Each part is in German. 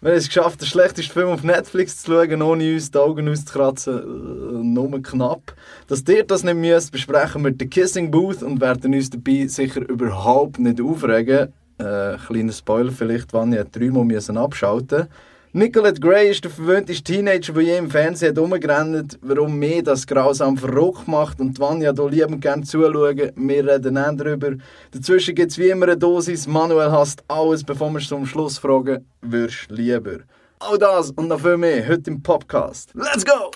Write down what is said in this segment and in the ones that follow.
Wir haben es geschafft, den schlechtesten Film auf Netflix zu schauen, ohne uns die Augen auszukratzen. Äh, nur knapp. Dass ihr das nicht müsst, besprechen wir den Kissing Booth und werden uns dabei sicher überhaupt nicht aufregen. Äh, kleiner Spoiler vielleicht, wann ich dreimal abschalten Nicolette Gray ist der verwöhnte Teenager, der je im Fernsehen herumgerannt warum mir das grausam verrückt macht und Vanya hier liebend gerne zuschauen. Wir reden dann darüber. Dazwischen gibt es wie immer eine Dosis. Manuel hasst alles, bevor wir zum Schluss fragen, würdest lieber? All das und noch viel mehr heute im Podcast. Let's go!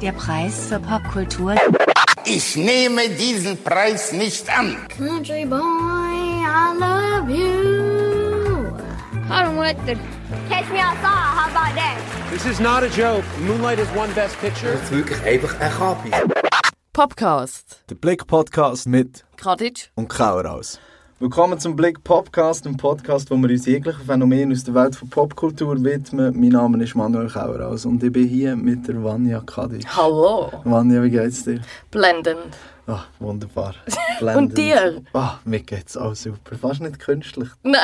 Der Preis für Popkultur. Ich nehme diesen Preis nicht an. Country boy, I love you. Hold on, what the? Catch me outside, how about that? This is not a joke. Moonlight is one best picture. Das ist wirklich einfach ein Kapi. Podcast. Der Blick-Podcast mit Kadic. und Kauraus. Willkommen zum Blick Podcast, einem Podcast, wo wir uns jeglichen Phänomenen aus der Welt von Popkultur widmen. Mein Name ist Manuel Kauraus und ich bin hier mit der Vanya Kadic. Hallo. Vanya, wie geht's dir? Blendend. Ah, wunderbar. Und dir? Ah, mir geht's auch super. Fast nicht künstlich. Nein.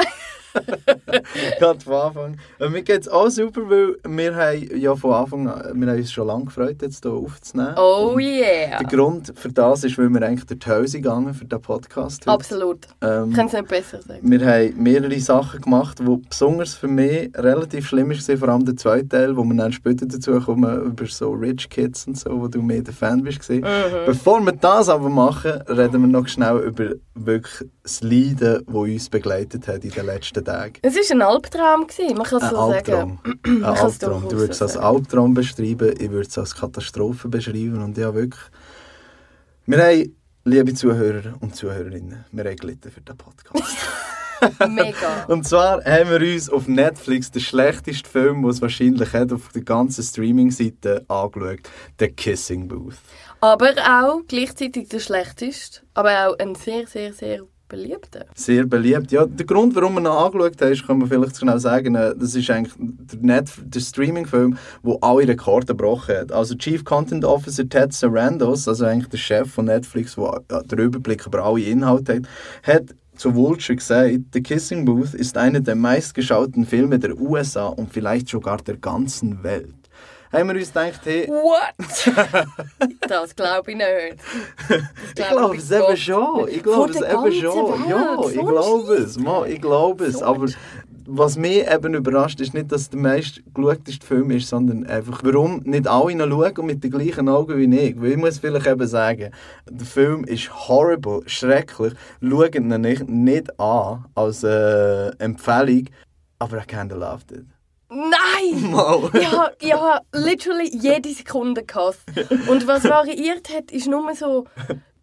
Gerade von Anfang. Äh, mir geht's auch super, weil wir haben ja von Anfang an, wir haben uns schon lange gefreut, jetzt hier aufzunehmen. Oh Und yeah. Der Grund für das ist, weil wir eigentlich durch die Hose gegangen für diesen Podcast. heute. Absolut. Ähm, Ich kann es nicht besser sagen. wir haben mehrere Sachen gemacht, die besonders für mich relativ schlimm waren, vor allem der zweite Teil, wo wir dann später dazu kommen, über so Rich Kids und so, wo du mehr der Fan bist. Mhm. Bevor wir das aber machen, reden wir noch schnell über wirklich das Leiden, das uns begleitet hat in den letzten Tagen. Es war ein Albtraum, gewesen, man kann es so Albtraum. sagen. Ein Albtraum. Du würdest es als. Albtraum beschreiben, ich würde es als Katastrophe beschreiben und ja wirklich... Wir haben, liebe Zuhörer und Zuhörerinnen, wir haben gelitten für den Podcast. Mega. Und zwar haben wir uns auf Netflix den schlechtesten Film, den es wahrscheinlich hat, auf der ganzen Streaming-Seite angeschaut. «The Kissing Booth». Aber auch gleichzeitig der schlechteste, aber auch ein sehr, sehr, sehr beliebter. Sehr beliebt. Ja, der Grund, warum wir ihn angeschaut haben, kann man vielleicht schnell sagen, äh, das ist eigentlich der, Net der Streaming-Film, der alle Rekorde gebrochen hat. Also Chief Content Officer Ted Sarandos, also eigentlich der Chef von Netflix, der äh, den Überblick über alle Inhalte hat, hat zu Vulture gesagt, The Kissing Booth ist einer der meistgeschauten Filme der USA und vielleicht sogar der ganzen Welt. Haben wir uns gedacht, hey, What? das glaube ich nicht. Das Ich glaube es eben schon. Ich glaube es eben schon. Welt. Ja, ich glaube es. Ma, ich glaube es. Aber was mich eben überrascht, ist nicht, dass der meist geschauteste Film ist, sondern einfach, warum nicht alle ihn schauen und mit den gleichen Augen wie ich. Weil ich muss vielleicht eben sagen, der Film ist horrible, schrecklich. Schaut ihn nicht, nicht an als äh, Empfehlung, aber I kinda loved it. Nein! Mal. Ja, ja, literally jede Sekunde gehasst. Und was variiert hat, ist nur so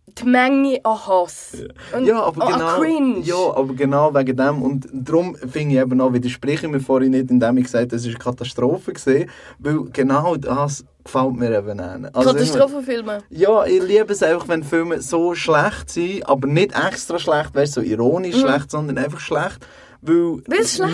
die Menge an Hass. Und Ja, aber an genau, Cringe. ja, aber genau wegen dem. Und darum finde ich eben auch, widerspreche ich mir vorhin nicht, indem ich gesagt habe, es war eine Katastrophe. Gewesen, weil genau das gefällt mir eben nicht. Also Katastrophenfilme. Ja, ich liebe es einfach, wenn Filme so schlecht sind, aber nicht extra schlecht, weißt du, so ironisch schlecht, sondern einfach schlecht. Weil,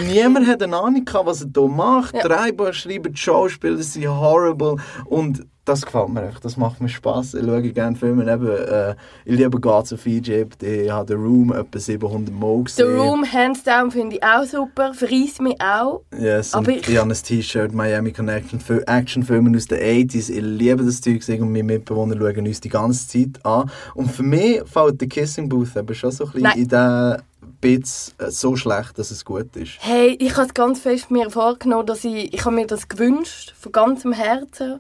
niemand hat eine Ahnung gehabt, was er hier macht. Ja. Drei schreiben, die Schauspieler sind horrible. Und das gefällt mir einfach, das macht mir Spass. Ich schaue gerne Filme. Eben, äh, ich liebe Gods of Egypt, ich habe The Room etwa 700 Mal The gesehen. Room, hands down, finde ich auch super. Verreist mich auch. Yes, Aber ich- ich habe ein T-Shirt, Miami Connection, Fil- Actionfilme aus den 80s. Ich liebe das Zeug und meine Mitbewohner schauen uns die ganze Zeit an. Und für mich fällt der Kissing Booth eben schon so ein bisschen Nein. in den Bits äh, so schlecht, dass es gut ist. Hey, ich habe es ganz fest mir vorgenommen, dass ich, ich habe mir das gewünscht, von ganzem Herzen.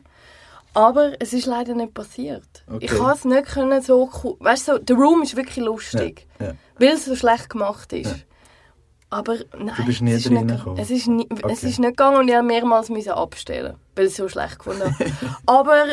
Aber es ist leider nicht passiert. Okay. Ich kann es nicht können so cool. Weißt du, so, The Room ist wirklich lustig, Ja, ja. weil es so schlecht gemacht ist. Ja. Aber nein, Du bist nie es ist nicht, es ist, nie, es Okay. ist nicht gegangen und ich musste mehrmals müssen abstellen, weil ich es so schlecht gefunden habe. Aber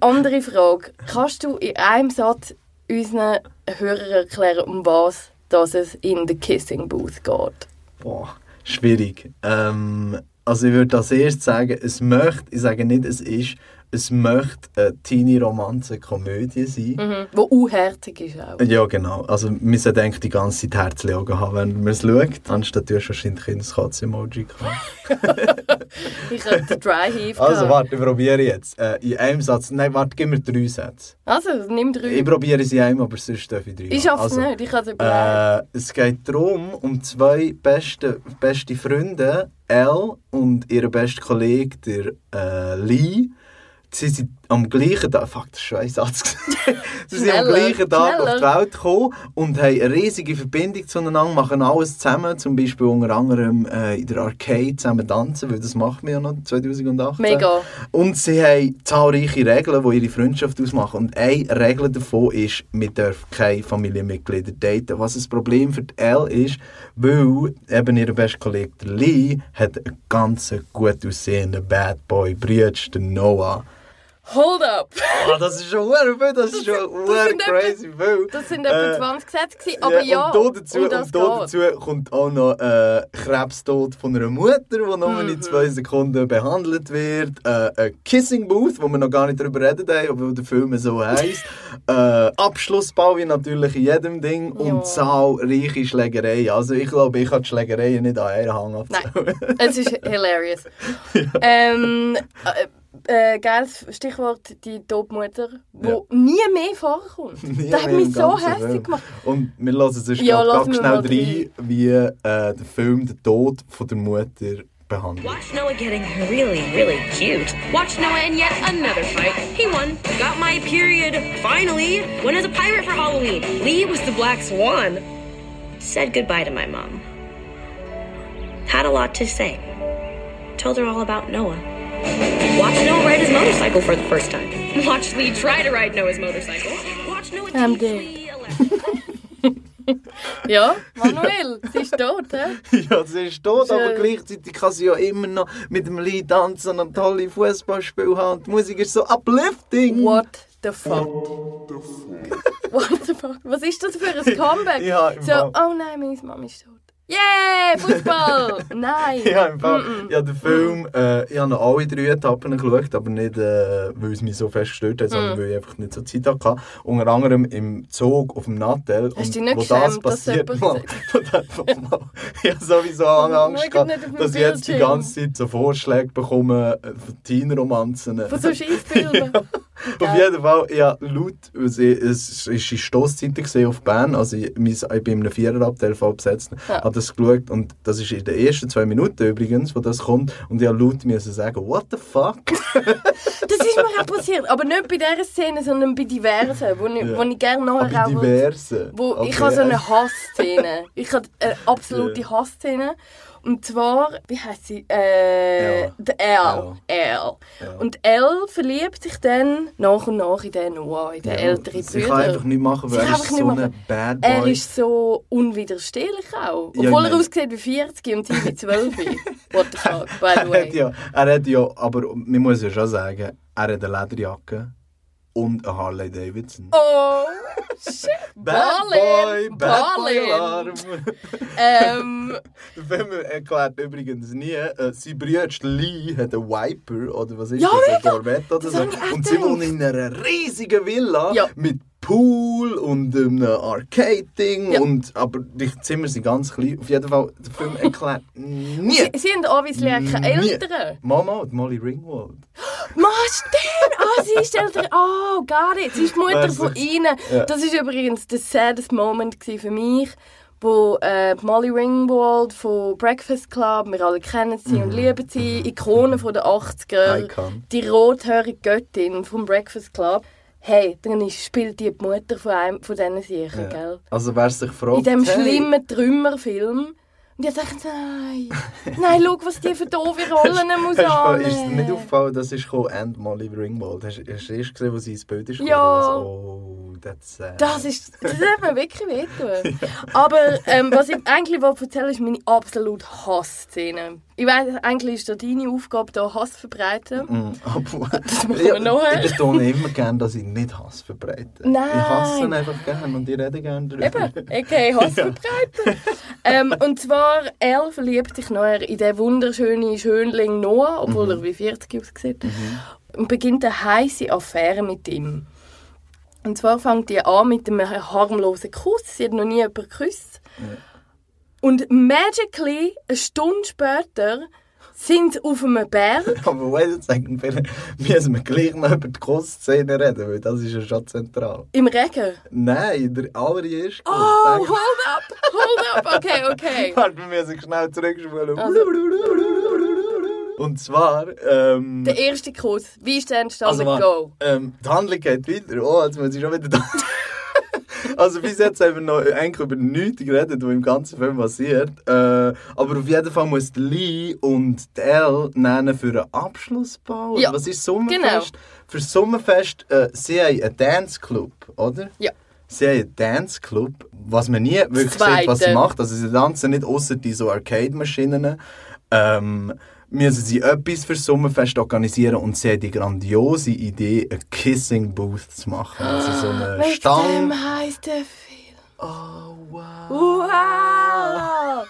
andere Frage: Kannst du in einem Satz unseren Hörern erklären, um was dass es in The Kissing Booth geht? Boah, schwierig. Ähm, also ich würde als erstes sagen, es möchte, ich sage nicht, es ist, es möchte eine Teenie-Romanze-Komödie sein. Mhm. Wo unherzig ist auch. Ja, genau. Also wir sollten eigentlich die ganze Zeit Herzchen haben, wenn man es schaut. Anstatt du hast wahrscheinlich ein Katz-Emoji gehabt. ich hatte Dry Heave. Also warte, ich probiere jetzt. Äh, in einem Satz. Nein, warte, gib mir drei Sätze. Also, nimm drei. Ich probiere sie einem, aber sonst darf ich drei. Ich haben. schaff's also, nicht, ich kann es überlegen. Äh, es geht darum, um zwei beste, beste Freunde, Elle und ihr bester Kollege, der äh, Lee. Sie sind am gleichen Tag, fuck, das ist schon ein Satz. sie sind am Schneller, gleichen Tag auf die schneller. Welt gekommen und haben eine riesige Verbindung zueinander, machen alles zusammen, zum Beispiel unter anderem äh, in der Arcade zusammen tanzen, weil das machen wir ja noch 2018. Mega. Und sie haben zahlreiche Regeln, die ihre Freundschaft ausmachen. Und eine Regel davon ist, wir dürfen keine Familienmitglieder daten. Was ein Problem für die Elle ist, weil eben ihr bester Kollege Lee hat einen ganz gut aussehenden Bad Boy den Noah. Hold up! Ah, das ist schon verdammt viel, das ist schon sind crazy viel. Das sind etwa Äh, 20 Sätze, gewesen, aber ja, und da dazu, um das und da dazu kommt auch noch äh, Krebstod von einer Mutter, die nur Mhm. in zwei Sekunden behandelt wird. Äh, ein Kissing Booth, wo wir noch gar nicht darüber reden haben, obwohl der Film so heisst. äh, Abschlussbau wie natürlich in jedem Ding. Und Ja. zahlreiche Schlägereien. Also ich glaube, ich kann die Schlägereien nicht an einen Hang abzählen. Nein, es ist hilarious. ähm, äh, äh, geiles Stichwort, die Todmutter, wo Ja. nie mehr vorkommt. Nie das hat mich so hässlich gemacht. Und wir hören sonst Ja, lassen ganz schnell rein, wie äh, der Film den Tod von der Mutter behandelt. Watch Noah getting really, really cute. Watch Noah in yet another fight. He won. Got my period. Finally. Went as a pirate for Halloween. Lee was the Black Swan. Said goodbye to my mom. Had a lot to say. Told her all about Noah. Watched Noah ride his motorcycle for the first time. Watched Lee try to ride Noah's motorcycle. Watched Noah I'm dead. Lee. Ja, Manuel, sie ist tot, hä? Ja, sie ist tot, aber gleichzeitig kann sie ja immer noch mit dem Lied tanzen und tolle Fußballspiele haben. Und die Musik ist so uplifting. What the fuck? What the fuck? Was ist das für ein Comeback? Ja, so, oh nein, meine Mama ist tot. Yeah, Fußball! Nein! Ja, im Fall. Ja, der Film, äh, ich habe noch alle drei Etappen geschaut, aber nicht, äh, weil es mich so fest gestört hat, Mm. sondern weil ich einfach nicht so Zeit hatte. Unter anderem im Zug auf dem Nattel. Hast du dich nicht wo das dass passiert, jemand mal, wo das mal, ich habe sowieso Angst gehabt, dass ich jetzt die ganze Zeit so Vorschläge bekomme äh, von Teen-Romanzen. Von so Scheissfilmen. Auf jeden Fall, ja, laut, es ist die Stosszeit auf Bern, also ich, ich bin in einem Viererabteil voll besetzt, Ja. habe das geschaut und das ist in den ersten zwei Minuten übrigens, wo das kommt und ich laut müssen sagen, what the fuck? Das ist mir auch passiert, aber nicht bei dieser Szene, sondern bei diversen, wo ich, Ja. wo ich gerne nachher auch... will- diverse. Wo Ich Okay. habe so eine Hassszene. Ich habe eine absolute Hassszene. Und zwar, wie heißt sie? Äh, Elle. der Elle. Elle. Und Elle verliebt sich dann nach und nach in den Noah, in den Ja, älteren Sie kann Brüder. einfach nicht machen, weil er ist so ein. Bad Er Boy. ist so unwiderstehlich auch. Ja, Obwohl ich er aussieht wie 40 und sie wie 12. What the fuck, by the er, way. hat ja, er hat ja, aber man muss ja schon sagen, er hat eine Lederjacke und eine Harley Davidson. Oh, shit. Bad Boy, Bad Boy. Alarm. Ähm, Der Film erklärt übrigens nie, äh, sein Bruder Lee hat einen Viper, oder was ist Ja, das, ein. Corvette oder so. Und sie wohnen in einer riesigen Villa Ja. mit Pool und einem Arcade-Ding. Ja. Und, aber die Zimmer sind ganz klein. Auf jeden Fall, der Film erklärt nie. sie, sie haben obviously keine. Eltern. Mama, die Molly Ringwald. Ma, stimmt! Sie ist älter. Oh, got it. Sie ist die Mutter Weißt du? von ihnen. Ja. Das war übrigens der saddest Moment für mich, wo äh, Molly Ringwald von Breakfast Club, wir alle kennen sie und lieben sie, Ikone von den 80er, Mhm. Icon. die rothörige Göttin vom Breakfast Club. Hey, dann ist- spielt die die Mutter von einem von diesen Sicher, gell? Also wer sich fragt, In diesem hey, schlimmen Trümmerfilm. Und ich dachte, nein, nein, schau, was die für doofe Rollen muss annehmen. ist dir nicht aufgefallen, dass ist gekommen, and Molly Ringwald? Hast, du erst gesehen, wo sie ins Bild ist Ja. gekommen? Oh, that's sad. Das ist, das hat mir wirklich wehtun. Aber ähm, was ich eigentlich wollte erzählen ist meine absolute Hassszene. Ich weiß, eigentlich ist da deine Aufgabe, da Hass zu verbreiten. Mm, aber, machen ja, wir nachher. ich betone immer gerne, dass ich nicht Hass verbreite. Nein. Ich hasse ihn einfach gerne und ich rede gerne darüber. Eben, okay, Hass verbreiten. ähm, und zwar, Elle verliebt sich nachher in den wunderschönen Schönling Noah, obwohl er wie 40 aussieht. Und beginnt eine heiße Affäre mit ihm. Und zwar fängt die an mit einem harmlosen Kuss. Sie hat noch nie jemanden geküsst. Und magically, eine Stunde später, sind sie auf einem Berg. Aber wait a second, müssen wir gleich noch über die Kussszene reden, weil das ist ja schon zentral. Im Regen. Nein, der allererste Kuss. Oh, hold up, hold up. Okay, okay. Warte, wir müssen schnell zurückspulen. Also- Und zwar, ähm, Der erste Kuss. Wie ist der entstanden? also, Go. ähm, die Handlung geht weiter. Oh, jetzt muss ich schon wieder da. Also bis jetzt haben wir noch eigentlich über nichts geredet, was im ganzen Film passiert. Äh, aber auf jeden Fall muss Lee und Elle nennen für einen Abschlussball. Ja, Was ist Sommerfest? genau. Für Sommerfest, äh, sie haben einen Danceclub, oder? Ja. Sie haben einen Danceclub, was man nie wirklich Zweite. sieht, was sie macht. Also sie tanzen nicht außer die so Arcade-Maschinen. Ähm, müssen sie etwas für das Sommerfest organisieren und sie haben die grandiose Idee, eine Kissing Booth zu machen. Also so eine Mit Stange. dem heisst der Film. Oh, wow. Wow!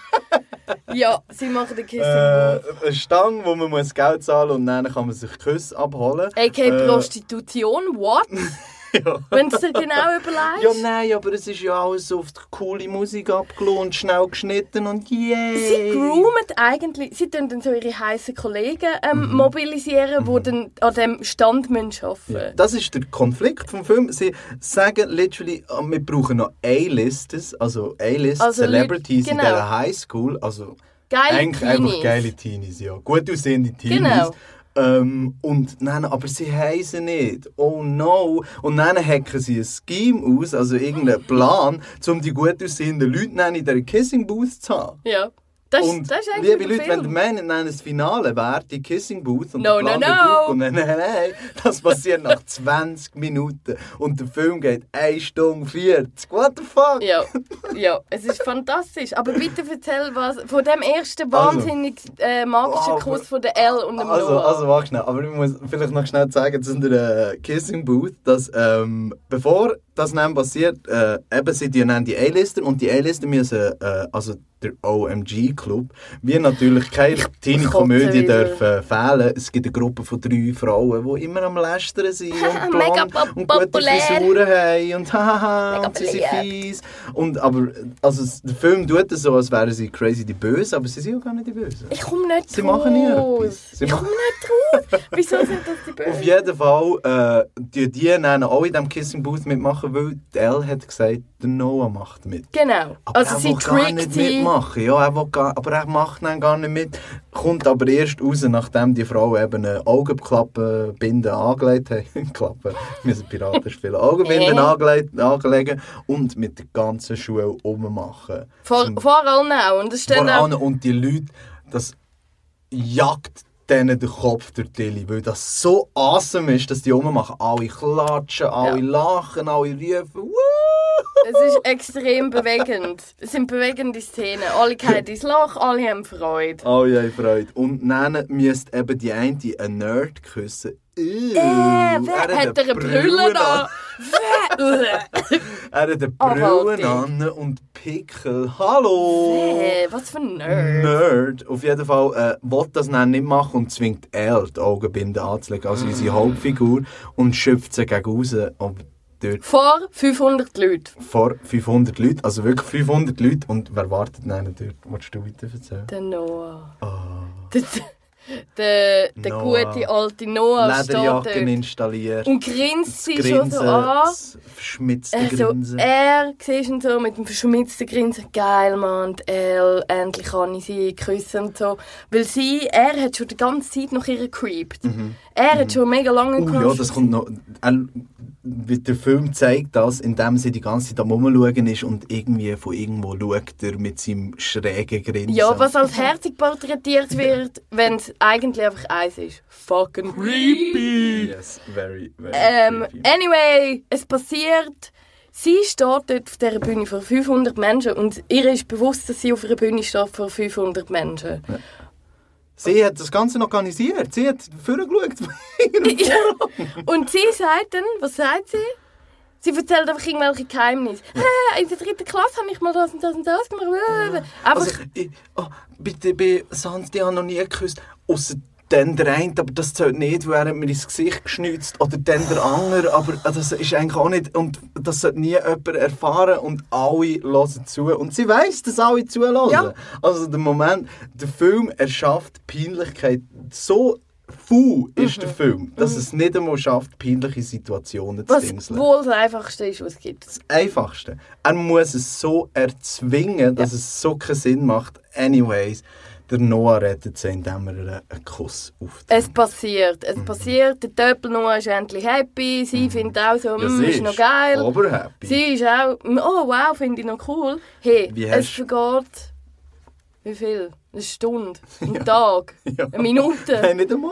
ja, sie machen den Kissing Äh, Booth. eine Stange, wo man muss Geld zahlen und dann kann man sich Küsse abholen. A.k. äh, Prostitution, what? Ja. Wenn du dir genau überlegst. Ja, nein, aber es ist ja alles auf die coole Musik abgelohnt, schnell geschnitten und yay! Sie groomen eigentlich, sie tun dann so ihre heißen Kollegen ähm, Mhm. mobilisieren, die dann an dem Stand müssen arbeiten Ja, Das ist der Konflikt vom Film. Sie sagen literally, ah, wir brauchen noch A-Listers, also A-List Also Celebrities Leute- in genau. dieser Highschool. Also Geile eigentlich einfach Teenies. geile Teenies, ja. Gut aussehende Teenies. Genau. Ähm, und dann, aber sie sie nicht. Oh no. Und dann hacken sie ein Scheme aus, also irgendeinen Plan, um die gut aussehenden Leute in dieser Kissing Booth zu haben. Ja. Das, ist- Und das ist eigentlich liebe der Leute, wenn ihr Film. meint, dann das Finale wäre die Kissing Booth und No, der Plan no, no. aufgehen. Nein, nein, nein, das passiert nach 20 Minuten und der Film geht 1 Stunde 40. What the fuck? Ja, ja, es ist fantastisch. Aber bitte erzähl was von dem ersten wahnsinnig äh, magischen Wow, Kuss von der Elle und dem Also, Noah. also warte schnell, aber ich muss vielleicht noch schnell sagen zu der äh, Kissing Booth, dass ähm, bevor das dann passiert, äh, eben sind die dann die A-Lister und die A-Lister müssen, äh, also der OMG-Club, wie natürlich keine Teenie-Komödie dürfen fehlen. Es gibt eine Gruppe von drei Frauen, die immer am Lästern sind und blond und gute populär. Frisuren haben und hahaha und sie sind fies. Und, aber also, der Film tut es so, als wären sie crazy die Bösen, aber sie sind ja gar nicht die Bösen. ich komme nicht Sie machen nie etwas. Sie ich komme nicht drauf. Wieso sind das die Bösen? Auf jeden Fall, äh, die, die dann auch in diesem Kissing Booth mitmachen, weil die Elle hat gesagt, der Noah macht mit. Genau. Aber also er sie will gar nicht mitmachen. Ja, er will gar, aber er macht dann gar nicht mit. Kommt aber erst raus, nachdem die Frau eben eine Augenklappe-Binde angelegt hat. Klappe, wir müssen Piraten spielen. Augenbinden angelegt, angelegen und mit der ganzen Schule ummachen. Vor, vor allen auch. Und steht vor auch, allem, und die Leute, das jagt denen den Kopf durch die Tilly, weil das so awesome ist, dass die rummachen. Alle klatschen, alle lachen, alle rufen. Woo! Es ist extrem bewegend. Es sind bewegende Szenen. Alle gehen ins Loch, alle haben Freude. Alle haben Freude. Und dann müsste eben die eine einen Nerd küssen. Äh, wer hat er eine Brille an? Wer? Er hat eine. Brille an und Pickel. Hallo! Äh, was für ein Nerd. Nerd. Auf jeden Fall äh, will das dann nicht machen und zwingt Elle die Augenbinde anzulegen, also unsere Hauptfigur, und schöpft sie gegen raus. Aber dort Vor 500 Leuten. vor 500 Leuten, also wirklich 500 Leute. Und wer wartet dann dort? Wolltest du weiter erzählen? Der Noah. Der, der, der Ah. Noah. gute alte Noah Lederjacken installiert. und grinst sie schon so an. verschmitzte Also, Grinsen. er siehst ihn so mit dem verschmitzten Grinsen, geil Mann, Elle, endlich kann ich sie küssen und so. Weil sie, er hat schon die ganze Zeit nach ihr creept. Er hat schon mega lange Oh ja, das kommt noch. Er, der Film zeigt das, indem sie die ganze Zeit am Rumschauen ist und irgendwie von irgendwo schaut er mit seinem schrägen Grinsen. Ja, was als herzig porträtiert wird, wenn es eigentlich einfach eins ist. Fucking creepy. Yes, very, very Ähm, creepy. anyway, es passiert. Sie steht dort auf dieser Bühne vor 500 Menschen und ihr ist bewusst, dass sie auf einer Bühne steht vor 500 Menschen. Sie hat das Ganze noch organisiert. Sie hat vorgeschaut. Und sie sagt dann, was sagt sie? Sie erzählt einfach irgendwelche Geheimnisse. Hey, in der dritten Klasse habe ich mal das und das und das gemacht. Einfach, also, ich, oh, bitte, bei Sans, die haben noch nie geküsst. Ausser dann der eine, aber das zählt nicht, weil er hat mir ins Gesicht geschnitzt. Oder dann der andere, aber das ist eigentlich auch nicht... Und das sollte nie jemand erfahren und alle hören zu. Und sie weiss, dass alle zuhören. Ja. Also der Moment, der Film erschafft Peinlichkeit so... Fu ist Mhm. der Film, dass es nicht einmal schafft, peinliche Situationen zu Was dingseln. wohl das Einfachste ist, was es gibt. das Einfachste. Er muss es so erzwingen, dass es so keinen Sinn macht. Anyways, der Noah rettet sie, indem er einen Kuss aufträgt. Es passiert, es Mhm. passiert. Der Töpel Noah ist endlich happy. Sie findet auch so, Ja, mm, sie ist noch geil. Aber happy. Sie ist auch, mm, oh wow, finde ich noch cool. Hey, Wie es vergeht, wie viel? Eine Stunde, ein Tag, Ja. eine Minute. Nein, nicht einmal.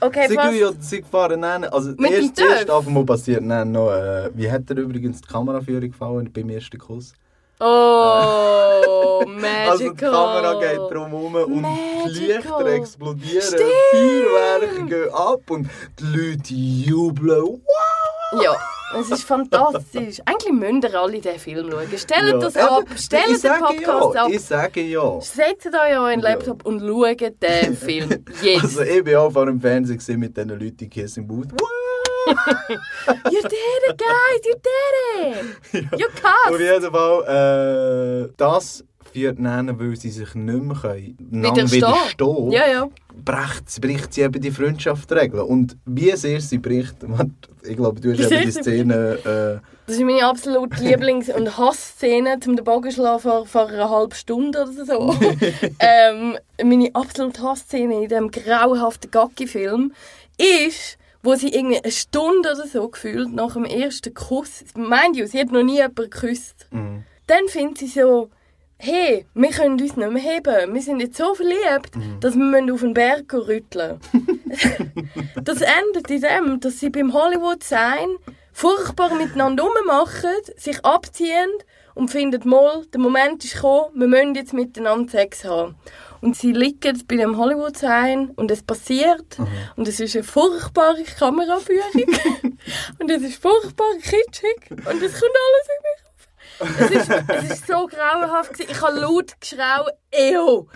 Okay, sie, fast. ja, sie fahren dann, also Mit erst, erst auf einmal passiert dann noch, äh, wie hat er übrigens die Kameraführung gefallen beim ersten Kuss? Oh, magical. Also die Kamera geht drum herum und die Magical. Lichter explodieren, Stimmt. Feuerwerke gehen ab und die Leute jubeln. Wow! Ja, es ist fantastisch. Eigentlich müsst ihr alle diesen Film schauen. Stellt das Eben, ab, stellt den Podcast ja, ab. Ich sage ja. Setzt euch an euren Laptop und schaut den Film. Jetzt. Also ich bin auch vor dem Fernseher gewesen mit diesen Leuten in Kissing Booth. You did it, guys! You did it! You Auf cast! jeden Fall, äh, das führt dann, weil sie sich nicht mehr können, Widerstehen. widerstehen Ja, ja. bricht, bricht sie eben die Freundschaftsregeln. Und wie sehr sie bricht, ich glaube, du hast eben die Szene... Äh, Das ist meine absolute Lieblings- und Hassszene, um den Bogen schlagen vor, vor einer halben Stunde oder so. ähm, meine absolute Hassszene in diesem grauenhaften Gacki-Film ist, wo sie irgendwie eine Stunde oder so gefühlt nach dem ersten Kuss, meint you, sie hat noch nie jemanden geküsst. Dann findet sie so, hey, wir können uns nicht mehr heben. Wir sind jetzt so verliebt, dass wir auf den Berg rütteln Das endet in dem, dass sie beim Hollywood-Sein furchtbar miteinander rummachen, sich abziehen und finden, mal, der Moment ist gekommen, wir müssen jetzt miteinander Sex haben. Und sie liegen bei dem Hollywood-Sein und es passiert und es ist eine furchtbare Kameraführung und es ist furchtbar kitschig und es kommt alles in mich es ist, es ist so grauenhaft. gewesen. Ich habe laut geschrauen, ew.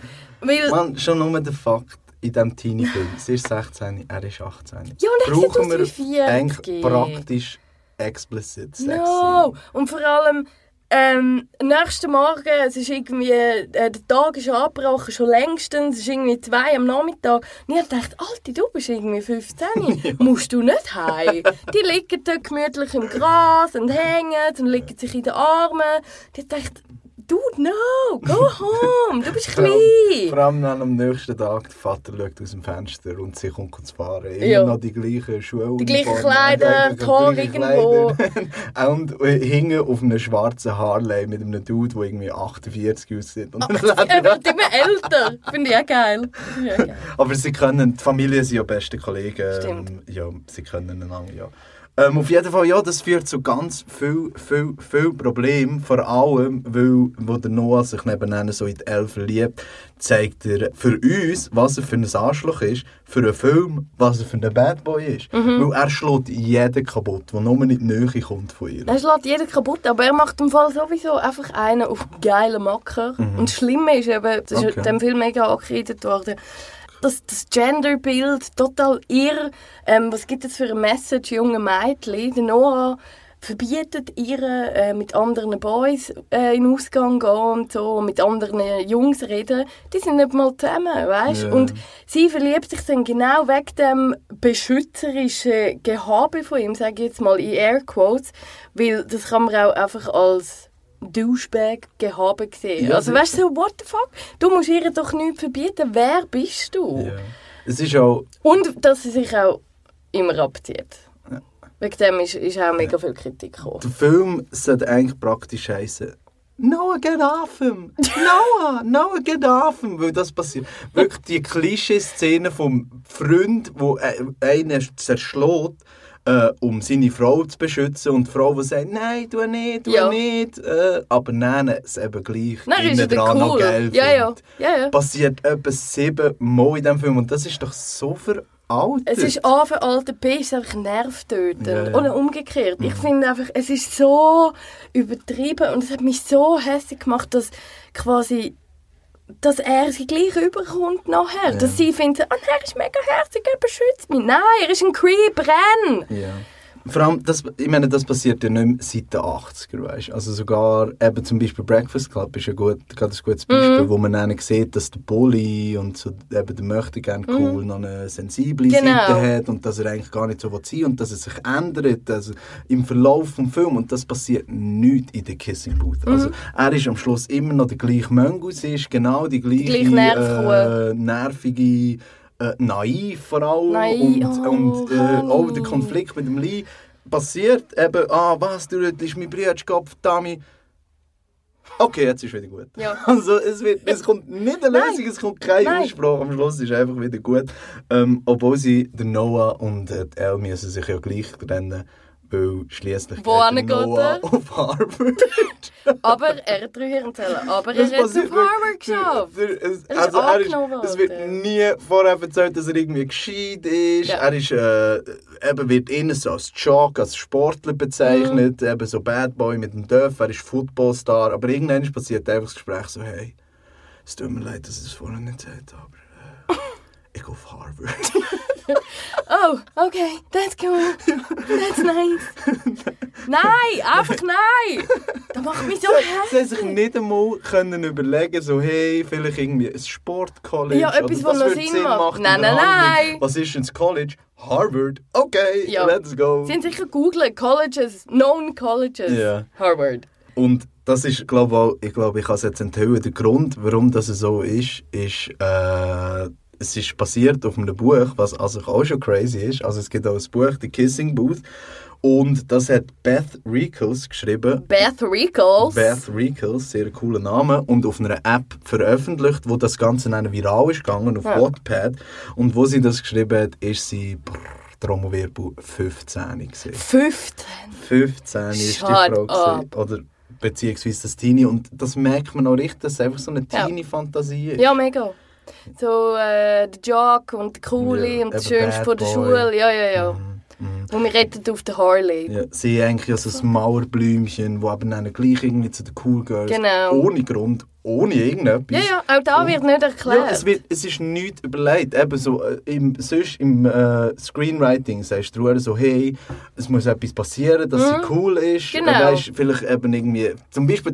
Weil, Man, schon nur der Fakt in diesem Teenie-Film. Sie ist 16, er ist 18. Ja, und er sieht aus wie wir 40. eigentlich praktisch explicit Sex? no. Und vor allem, ähm, nächsten Morgen, es ist irgendwie, äh, der Tag ist abgebrochen, schon längstens, es ist irgendwie zwei am Nachmittag. Und ich dachte, Alter, du bist irgendwie 15, musst du nicht heim? Die liegen dort gemütlich im Gras und hängen und liegen sich in den Armen. Und ich dachte, dude, no, go home, du bist klein. vor allem dann am nächsten Tag, der Vater schaut aus dem Fenster und sie kommt zu fahren. Immer Ja. noch die gleichen Schuhe. Die gleichen Kleider, Haare irgendwo. und hingen auf einem schwarzen Harley mit einem Dude, der irgendwie 48 aussieht. Und dann Er wird immer älter. Finde ich auch geil. Auch geil. Aber sie können, die Familie sind ja beste Kollegen. Stimmt. Ähm, Ja, sie können einander, ja. Ähm, auf jeden Fall, ja, das führt zu ganz viel, viel, viel Problemen. Vor allem, weil, wo der Noah sich nebeneinander so in die Elf verliebt, zeigt er für uns, was er für ein Arschloch ist, für einen Film, was er für ein Bad Boy ist. Mhm. Weil er schlägt jeden kaputt, der nur die Nähe kommt von ihr. Er schlägt jeden kaputt, aber er macht im Fall sowieso einfach einen auf geilen Macker. Und das Schlimme ist eben, das ist Mhm. Okay. dem Film mega angekreidet worden, dass das Genderbild total irr. Ähm, was gibt es für eine Message jungen Mädchen? Der Noah verbietet ihr äh, mit anderen Boys äh, in Ausgang gehen und so, mit anderen Jungs reden. Die sind nicht mal zusammen, weißt? Ja. Und sie verliebt sich dann genau wegen dem beschützerischen Gehabe von ihm, sage ich jetzt mal in Air Quotes, weil das kann man auch einfach als Douchebag-Gehabe sehen. Ja, also weißt du, so, what the fuck? Du musst ihr doch nichts verbieten. Wer bist du? Ja. Es ist auch, Und dass sie sich auch immer abzieht. Wegen dem ist, ist auch mega viel Kritik gekommen. der Film sollte eigentlich praktisch heißen Noah, get off him! Noah, Noah, get off him! Weil das passiert. Wirklich die Klischee-Szene vom Freund, wo äh, einen zerschlägt, äh, um seine Frau zu beschützen und die Frau, die sagt, nein, tu nicht, tu Ja. nicht. Äh, aber nein, es eben gleich Nein, ist innen dran noch cool. geil Ja, ja. Ja, ja. Passiert etwa sieben Mal in diesem Film und das ist doch so veraltet. Es ist A für alte B, ist einfach nervtötend. Ja, ja. Oder umgekehrt. Ich finde einfach, es ist so übertrieben und es hat mich so hässlich gemacht, dass quasi dass er sie gleich überkommt nachher. Dass sie finden, oh, er ist mega herzig, er beschützt mich. Nein, er ist ein Creep, renn! Ja. Vor allem, das, ich meine, das passiert ja nicht mehr seit den 80er, weißt Also sogar, eben zum Beispiel Breakfast Club ist ja gut, gerade ein gutes Beispiel, Mhm. wo man dann sieht, dass der Bully und so, eben der möchte gerne cool noch eine sensible Mhm. Genau. Seite hat und dass er eigentlich gar nicht so will sein und dass er sich ändert, also im Verlauf des Films und das passiert nicht in der Kissing Booth. Mhm. Also er ist am Schluss immer noch der gleiche Möngus, ist genau die gleiche, gleiche Nervkuh. äh, nervige, äh, naiv vor allem Naiv, und, oh, und äh, Honey. auch der Konflikt mit dem Lee passiert eben, ah was, du rüttelst mein Brütschkopf, Tami. Okay, jetzt ist wieder gut. Ja. Also es, wird, es kommt nicht eine Nein. Lösung, es kommt kein Nein. Ausspruch, am Schluss ist einfach wieder gut. Ähm, obwohl sie, der Noah und äh, die Elle müssen sich ja gleich trennen, weil schliesslich Wo geht Noah auf Harvard. Aber er hat drei Hirnzellen. Aber Das er hat es auf Harvard geschafft. Der- es- Er ist Also er ist, es wird nie vorher erzählt, dass er irgendwie gescheit ist. Ja. Er ist, äh, eben wird innen so als Jock, als Sportler bezeichnet, Mhm. eben so Bad Boy mit dem Dörf, er ist Footballstar. Aber irgendwann passiert einfach das Gespräch so, hey, es tut mir leid, dass ich es vorher nicht gesagt habe, gehe auf Harvard. Oh, okay, that's cool. That's nice. Nein, einfach nein! Das macht mich so Sie haben sich hässlich. nicht einmal können überlegen, so hey, vielleicht irgendwie ein Sportcollege. Ja, etwas, oder was noch Sinn macht. in Nein, nein, nein. Was ist denn das College? Harvard. Okay, Ja. let's go. Sie haben sicher googelt, Colleges, known colleges. Ja. Harvard. Und das ist, glaube ich, ich glaube, ich kann es jetzt enthüllen. Der Grund, warum das so ist, ist, äh, es ist basiert auf einem Buch, was also auch schon crazy ist. Also es gibt auch ein Buch, The Kissing Booth. Und das hat Beth Rickles geschrieben. Beth Rickles. Beth Rickles, sehr cooler Name, und auf einer App veröffentlicht, wo das Ganze dann viral ist gegangen, auf Ja. Wattpad. Und wo sie das geschrieben hat, ist sie, brrr, Trommelwirbel, 15 gewesen. 15. 15 ist die Shut Frau. up. gewesen. Oder beziehungsweise das Teenie. Und das merkt man auch richtig, dass es einfach so eine. Teenie-Fantasie ist. Ja, mega. So äh, der Jock und der Coole Ja, und das eben Schönste von der Boy. Schule. Ja, ja, ja. Mhm. Und wir retten auf der Harley. Ja, sie haben eigentlich ja so ein Mauerblümchen, wo aber dann gleich irgendwie zu den Cool Girls, Genau. ohne Grund, ohne irgendetwas. Ja, ja, auch da wird nicht erklärt. Ja, es, wird, es ist nichts überlegt. Eben so, äh, im, sonst im äh, Screenwriting sagst du so, hey, es muss etwas passieren, dass sie cool ist. Genau. Äh, Weißt, vielleicht eben irgendwie, zum Beispiel,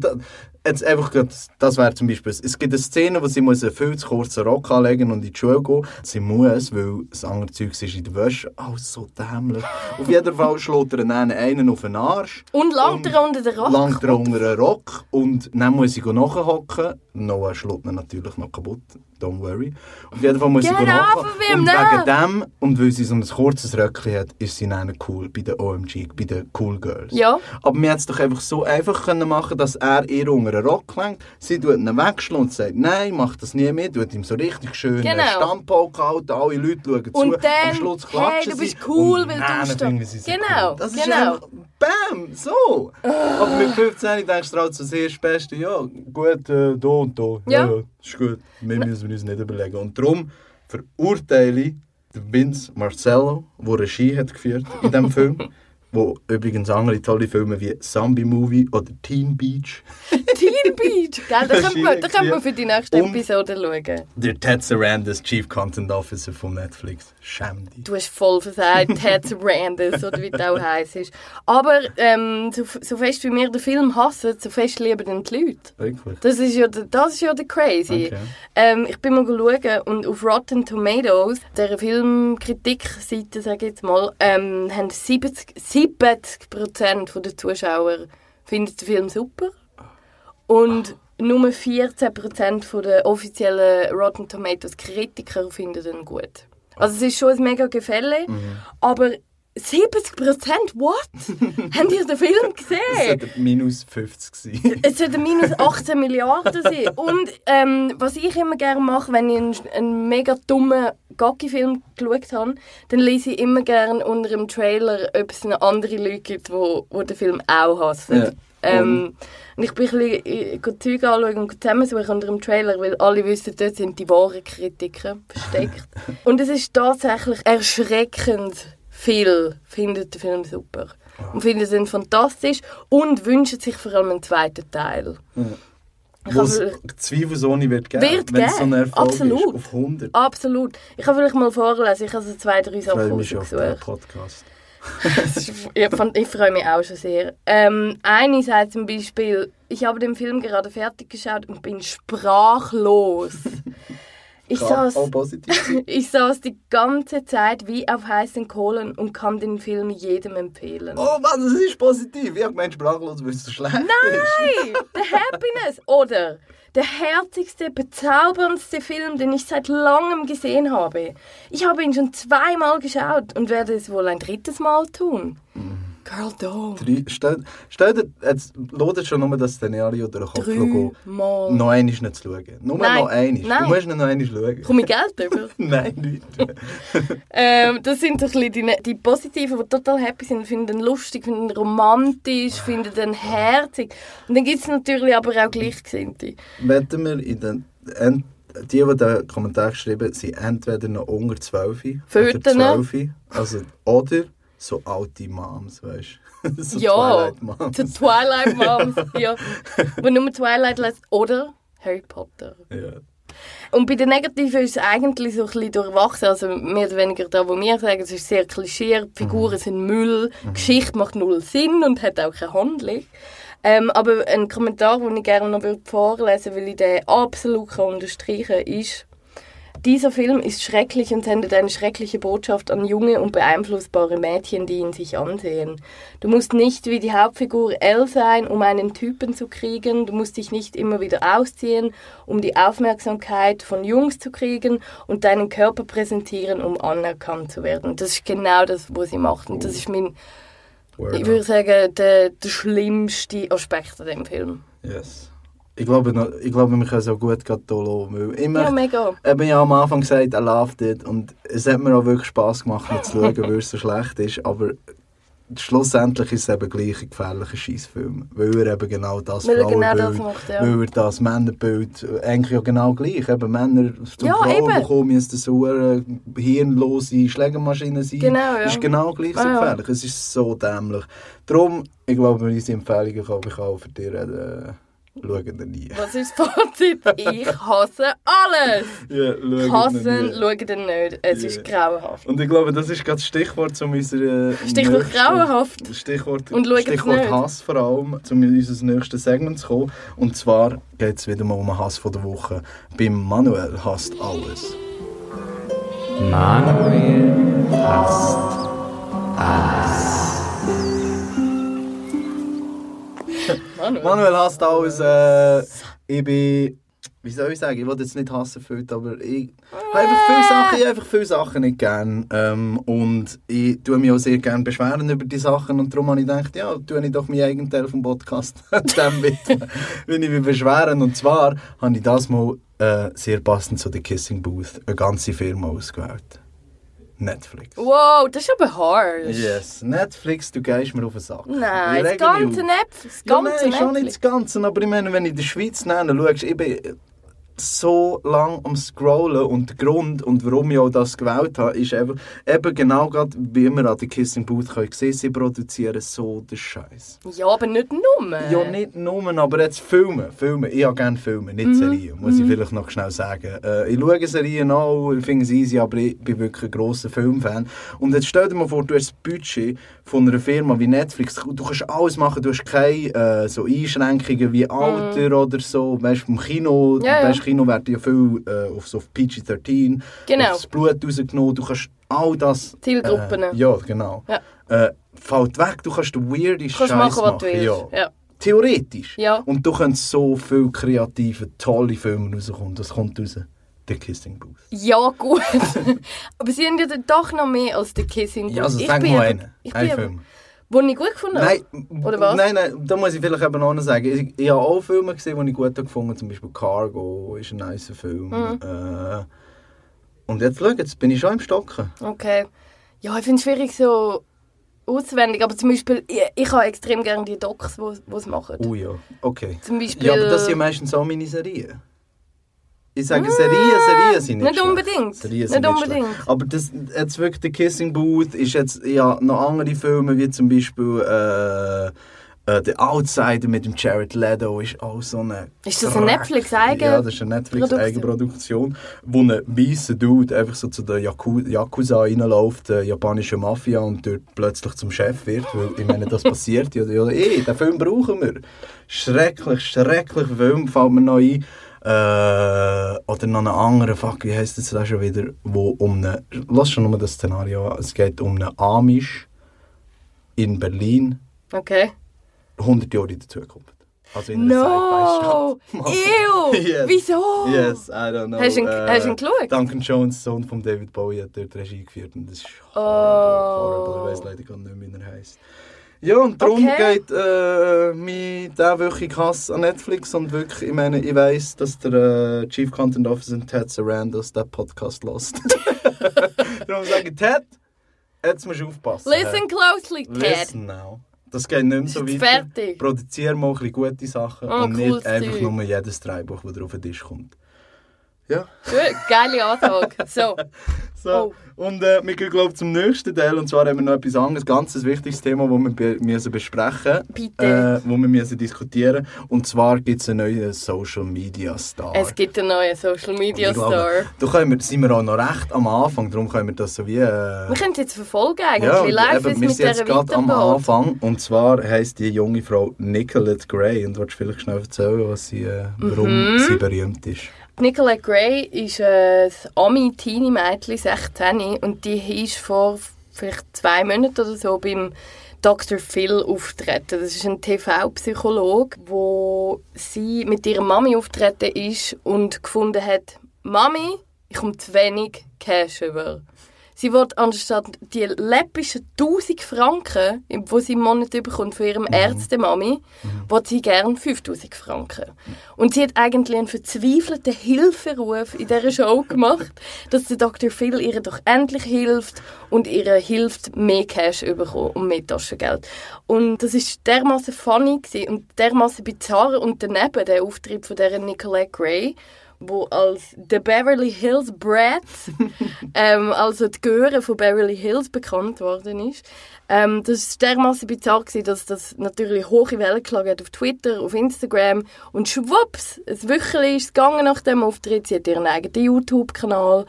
jetzt einfach grad, das wäre zum Beispiel, es gibt eine Szene, wo sie muss einen viel zu kurzen Rock anlegen und in die Schule gehen. Sie muss, weil das andere Zeug ist in der Wäsche. Oh, so dämlich. auf jeden Fall schlägt er dann einen auf den Arsch. und langt er unter den Rock. Langt er unter einen Rock und dann muss ich nachhocken. Noah schlägt ihn natürlich noch kaputt. Don't worry. Auf jeden Fall muss Get of him Und wegen dem, und weil sie so ein kurzes Röckchen hat, ist sie dann cool bei den OMG, bei den Cool Girls. Ja. Aber wir hätten es doch einfach so einfach können machen dass er ihr unter einen Rock lenkt. Sie tut ihn wegschlagen und sagt, nein, mach das nie mehr. Tut ihm so richtig schön Genau. Standpoke halten. Alle Leute schauen zu. Und Am dann, Schluss hey, klatschen du bist sie. cool, weil du finden sie sie Genau, cool. Das ist genau. einfach, bam, so. Aber mit 15 denkst du halt so sehr das Beste, ja, gut, äh, da und da. Ja. Ja. Ja, ist gut. Wir müssen uns nicht überlegen. Und darum verurteile ich Vince Marcello, der Regie hat geführt in diesem Film. Wo übrigens andere tolle Filme wie Zombie Movie oder Teen Beach. Teen Beach. Gell, da könnte man, da könnte man Und- für die nächste Episode schauen. Der Ted Sarandos, Chief Content Officer von Netflix. Schäm dich. Du hast voll versagt, Ted Sarandos oder wie der auch heisst. Aber ähm, so, so fest wie wir den Film hassen, so fest lieben den die Leute. Wirklich. Das ist ja, der- das ist ja der crazy. Okay. Ähm, ich bin mal schauen und auf Rotten Tomatoes, der Filmkritikseite, sage ich jetzt mal, ähm, haben 70, 70% der Zuschauer finden den Film super. Und nur 14% von der offiziellen Rotten Tomatoes Kritiker finden ihn gut. Also es ist schon ein mega Gefälle, aber 70%? What? Habt ihr den Film Es gesehen? sollte minus 50 sein. Es sollte minus 18 Milliarden sein. Und ähm, was ich immer gerne mache, wenn ich einen, einen mega dummen Gacki-Film geschaut habe, dann lese ich immer gerne unter dem Trailer, ob es andere Leute gibt, die wo, wo den Film auch hassen. Ja. Ähm, und ich bin ein bisschen gehe Zeug anschauen und zusammensuchen unter dem Trailer, weil alle wissen, dort sind die wahren Kritiker versteckt. und es ist tatsächlich erschreckend viel, findet den Film super. Und finden ihn fantastisch und wünschen sich vor allem einen zweiten Teil. Ich wo es habe- zweifelsohne wird geben, Wird wenn es so ein Erfolg absolut. Auf 100. Absolut. Ich kann vielleicht mal vorlesen, ich habe so zwei, drei Ich Sachen freue mich auf den. Podcast. Ich, fand, ich freue mich auch schon sehr. Ähm, eine sagt zum Beispiel, ich habe den Film gerade fertig geschaut und bin sprachlos. Ich saß, ich saß die ganze Zeit wie auf heißen Kohlen und kann den Film jedem empfehlen. Oh Mann, das ist positiv. Ich gemeint, sprachlos, es so schlecht. Nein, der Happiness. Oder der herzigste, bezauberndste Film, den ich seit langem gesehen habe. Ich habe ihn schon zweimal geschaut und werde es wohl ein drittes Mal tun. Girl, don't. Drei, stell, stell dir, jetzt lodet schon nur das Szenario durch den Kopf gehen. Dreimal. Noch einmal nicht zu schauen. Nur Nein, noch einmal. nein. Du musst nicht noch einmal schauen. Komme ich Geld über? Nein, nicht. ähm, das sind so ein die, die Positiven, die total happy sind, finden den lustig, finden den romantisch, finden den herzig. Und dann gibt es natürlich aber auch Gleichgesinnte. Wetten wir in den... Ent, die, die den Kommentar geschrieben haben, sind entweder noch unter 12 oder Föten. 12. Also, oder so alte Moms, weißt du? so ja, Twilight Moms. zu Twilight Moms. ja. Wo nur Twilight lässt. Oder Harry Potter. Ja. Und bei den Negativen ist es eigentlich so ein bisschen durchwachsen. Also mehr oder weniger da, wo wir sagen, es ist sehr klischiert, die Figuren sind Müll, die Geschichte macht null Sinn und hat auch keine Handlung. Ähm, aber ein Kommentar, den ich gerne noch vorlesen würde, weil ich den absolut kann unterstreichen kann, ist, dieser Film ist schrecklich und sendet eine schreckliche Botschaft an junge und beeinflussbare Mädchen, die ihn sich ansehen. Du musst nicht wie die Hauptfigur Elle sein, um einen Typen zu kriegen. Du musst dich nicht immer wieder ausziehen, um die Aufmerksamkeit von Jungs zu kriegen und deinen Körper präsentieren, um anerkannt zu werden. Das ist genau das, was sie macht. Und das ist mein, ich würde sagen, der, der schlimmste Aspekt an dem Film. Yes. Ich glaube, ich glaube, wir können es auch gut gerade hier weil ich Ja, mega. Eben ja am Anfang gesagt, I loved it und es hat mir auch wirklich Spass gemacht, nicht zu schauen, weil es so schlecht ist, aber schlussendlich ist es eben gleich ein gefährlicher Scheissfilm, weil er eben genau das Weil er genau Frauenbild, das macht, ja. weil er das Männerbild eigentlich ja genau gleich, eben Männer zum Ja, Frauen eben. bekommen, müssen so eine hirnlose Schlägermaschine sein, Genau, ja. ist genau gleich so Ah, ja. gefährlich, es ist so dämlich. Darum, ich glaube, unsere Empfehlungen kann ich auch für dich reden, schauen wir nie. Was ist das Fazit? Ich hasse alles. Ja, schauen Hassen, schauen den nicht. Es Ja. ist grauenhaft. Und ich glaube, das ist gerade das Stichwort zu unserer... Stichwort nächsten- grauenhaft. Stichwort, Und Stichwort nicht. Hass vor allem, um in unser nächstes Segment zu kommen. Und zwar geht es wieder mal um den Hass von der Woche. Beim Manuel hasst alles. Manuel. Manuel hasst alles. Äh, ich bin... Wie soll ich sagen? Ich will jetzt nicht hassen fühlt, aber ich habe einfach viele Sachen, ich einfach viele Sachen nicht gern. Ähm, und ich tue mich auch sehr gerne beschweren über die Sachen. Und darum habe ich gedacht, ja, tue ich doch meinen eigenen Teil vom Podcast dem widmen, wenn ich mich beschweren. Und zwar habe ich das mal äh, sehr passend zu der Kissing Booth eine ganze Firma ausgewählt. Netflix. Wow, das ist aber hart. Yes, Netflix, du gehst mir auf den Sack. Nein, das ganze. Netflix. Das Ja, ganze nein, schon nicht Netflix. das Ganze, aber ich meine, wenn ich in der Schweiz nenne, schaust, ich bin so lang am Scrollen und der Grund und warum ich auch das gewählt habe, ist eben, eben genau gerade, wie wir an der Kissing Booth können sehen, sie produzieren so den Scheiß. Ja, aber nicht nur. Ja, nicht nur, aber jetzt Filme. Filme. Ich habe gerne Filme, nicht Serien, muss ich vielleicht noch schnell sagen. Äh, ich schaue Serien auch, ich finde es easy, aber ich bin wirklich ein grosser Filmfan. Und jetzt stell dir mal vor, du hast das Budget von einer Firma wie Netflix. Du kannst alles machen, du hast keine äh, so Einschränkungen wie Alter oder so. Weißt du, vom Kino, Ja, ja. Weißt, Kino werden ja viel äh, auf, so auf PG-13, Genau. das Blut rausgenommen. Du kannst all das... Zielgruppen. Äh, ja, genau. Ja. Äh, fällt weg, du kannst den weirden Scheiß machen, was du willst. Ja. Ja. Theoretisch. Ja. Und du kannst so viele kreative, tolle Filme rauskommen. Das kommt raus. The Kissing Booth. Ja, gut. aber sie haben ja doch noch mehr als The Kissing Booth. Ja, also Ich sag mal einen. Einen bin aber- Den ich gut gefunden habe. Nein, Oder was? nein, nein, da muss ich vielleicht eben auch noch sagen. Ich, ich habe auch Filme gesehen, die ich gut gefunden habe. Zum Beispiel Cargo ist ein nice Film. Mhm. Äh, und jetzt schau, jetzt bin ich schon im Stocken. Okay. Ja, ich finde es schwierig so auswendig. Aber zum Beispiel, ich, ich habe extrem gerne die Docs, die es machen. Oh ja, okay. Zum Beispiel... Ja, aber das sind meistens auch meine Serien. Ich sage, Serien, Serien sind nicht Nicht schlecht. unbedingt. Serien sind Nicht nicht unbedingt. schlecht. Aber das, jetzt wirklich der Kissing Booth ist jetzt ja noch andere Filme wie zum Beispiel äh, Äh, The Outsider mit dem Jared Leto ist auch so eine... Ist das eine Netflix-Eigen- Ja, das ist eine Netflix-Eigenproduktion, wo ein weißer Dude einfach so zu der Yaku Yakuza reinläuft, der japanischen Mafia, und dort plötzlich zum Chef wird, weil ich meine, das passiert ja. ja ey, den Film brauchen wir. Schrecklich, schrecklich Film, fällt mir noch ein. Äh, oder noch einen anderen, fuck, wie heisst das da schon wieder, wo um eine, lass schon nur das Szenario an, es geht um einen Amish in Berlin, Okay. 100 Jahre in der Zukunft. Also in einer No! Ew! Yes. Wieso? Yes, I don't know. Hast du ihn- Äh, hast du ihn geschaut? Duncan Jones, Sohn von David Bowie, hat dort Regie geführt und das ist Oh. horrible, horrible. Ich weiß leider gar nicht mehr, wie er heisst. Ja, und darum Okay. geht äh, mein wirklich Hass an Netflix und wirklich, ich meine, ich weiss, dass der äh, Chief Content Officer Ted Sarandos den Podcast lost. darum sage ich, Ted, jetzt musst du aufpassen. Listen closely, Ted. Listen now. Das geht nicht mehr so weiter. fertig. Produziere mal ein gute Sachen Oh, und nicht einfach Zeug. nur jedes Drehbuch, das auf den Tisch kommt. Ja. Gut, geile Ansage. So. So. Oh. Und äh, wir gehen, glaube ich, zum nächsten Teil. Und zwar haben wir noch etwas anderes, ganz wichtiges Thema, das wir be müssen besprechen Bitte. Äh, wo wir müssen diskutieren Und zwar gibt es einen neuen Social Media Star. Es gibt einen neuen Social Media glaube, Star. Da können wir, sind wir auch noch recht am Anfang, darum können wir das so wie... Äh, Wir können es jetzt verfolgen eigentlich. ja, läuft eben, wir sind jetzt gerade am? Anfang. Und zwar heisst die junge Frau Nicolette Gray. Und willst du vielleicht schnell erzählen, was sie, äh, warum Mhm. sie berühmt ist? Nicolette Gray ist ein Ami-Teenie-Mädchen, 16, und die ist vor vielleicht zwei Monaten oder so beim Dr. Phil auftreten. Das ist ein TV-Psychologe, wo sie mit ihrer Mami auftreten ist und gefunden hat, Mami, ich komme zu wenig Cash über. Sie wird anstatt die läppischen 1000 Franken, die sie im Monat bekommt von ihrem Ärztemami, will sie gerne 5000 Franken. Und sie hat eigentlich einen verzweifelten Hilferuf in dieser Show gemacht, dass der Dr. Phil ihr doch endlich hilft und ihr hilft, mehr Cash zu bekommen und mehr Taschengeld. Und das ist dermaßen funny und dermaßen bizarr und daneben der Auftritt von der Nicolette Gray, wo als The Beverly Hills Brats, ähm, also die Göre von Beverly Hills bekannt worden ist. Ähm, das ist dermaßen bizarr gewesen, dass das natürlich hohe Wellen geschlagen hat auf Twitter, auf Instagram und schwupps, ein Wöchchen ist es gegangen nach dem Auftritt. Sie hat ihren eigenen YouTube-Kanal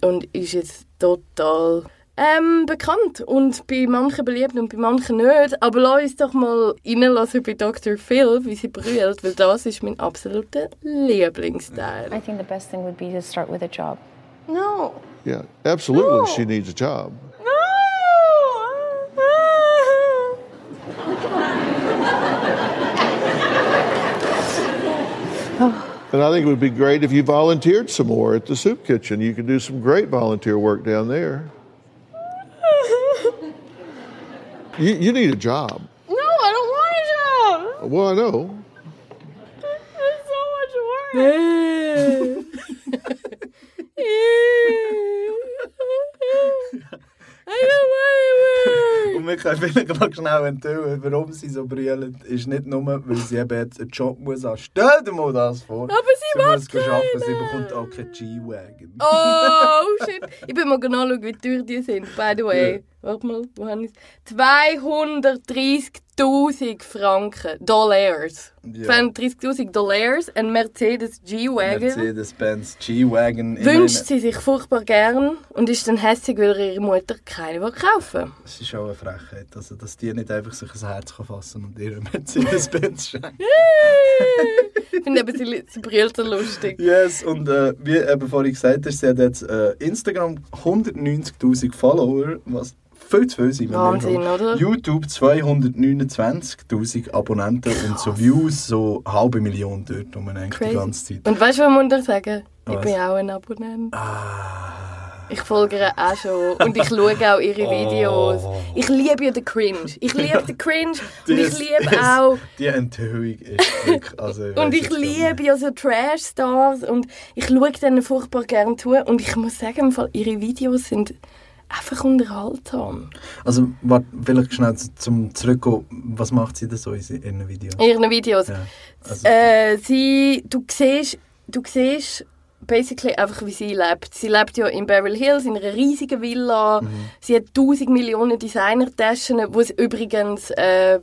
und ist jetzt total ähm, bekannt und bei manchen beliebt und bei manchen nicht. Aber lass uns doch mal reinlassen bei Dr. Phil, wie sie brüllt, weil das ist mein absoluter Lieblingsteil. I think the best thing would be to start with a job. No. Yeah, absolutely. She needs a job. And I think it would be great if you volunteered some more at the soup kitchen. You could do some great volunteer work down there. You, you need a job. No, I don't want a job. Well, I know. It's so much work. Und wir können vielleicht noch schnell enthüllen, warum sie so brüllen. Ist nicht nur, weil sie eben jetzt einen Job muss haben. Stell dir mal das vor. Aber sie will muss gehen arbeiten, sie bekommt auch keinen G-Wagon. Oh shit. Ich bin mal anschauen, wie teuer die sind. By the way. Warte mal, wo haben wir es? 230.000 Franken. Dollars. Ja. 230.000 Dollars. Ein Mercedes G-Wagon. Mercedes-Benz G-Wagon. Wünscht sie sich furchtbar gern und ist dann hässlich, weil ihre Mutter keine will kaufen Es ist auch eine Frechheit, also, dass die nicht einfach sich ein Herz fassen und ihre Mercedes-Benz schenken. Ich finde eben, sie, sie brüllt so lustig. Yes, und äh, wie eben vorhin gesagt hast, sie hat jetzt äh, Instagram 190'000 Follower, was viel zu viel sind. wir Wahnsinn, oder? YouTube 229'000 Abonnenten und so Views, so eine halbe Million dort, man eigentlich die ganze Zeit... Und weißt du, was muss ich sagen? Ich Was? bin auch ein Abonnent. Ah. Ich folge ihr auch schon. Und ich schaue auch ihre Videos. Ich liebe ja den Cringe. Ich liebe den Cringe und ich liebe auch... Die Enthüllung ist wirklich... Also, Und ich gar nicht. liebe ja so Trash-Stars und ich schaue denen furchtbar gerne zu. Und ich muss sagen, im Fall, ihre Videos sind einfach unterhaltsam. Also, warte, vielleicht schnell zum Zurückkommen. Was macht sie denn so in se- in einem Video? In ihren Videos. Ja, also, Äh, sie, du siehst, du siehst basically einfach, wie sie lebt. Sie lebt ja in Beverly Hills in einer riesigen Villa. Mhm. Sie hat 1000 Millionen Designertaschen, wo es übrigens äh,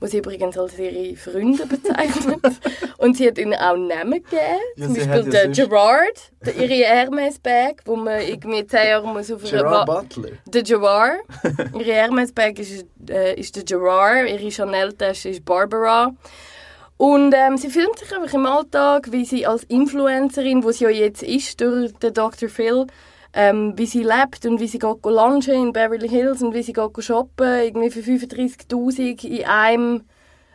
wo sie übrigens als ihre Freunde bezeichnet. und sie hat ihnen auch Namen gegeben. Ja, Zum Beispiel der Gerard, der, ihre Hermes-Bag, wo man irgendwie 10 Jahre muss auf Gerard Wa- Butler. der Gerard. ihre Hermes-Bag ist, äh, ist der Gerard, ihre Chanel-Tasche ist Barbara. Und ähm, sie filmt sich einfach im Alltag, wie sie als Influencerin, wo sie ja jetzt ist durch den Dr. Phil, ähm, wie sie lebt und wie sie geht lunchen in Beverly Hills und wie sie geht shoppen, irgendwie für 35'000 in einem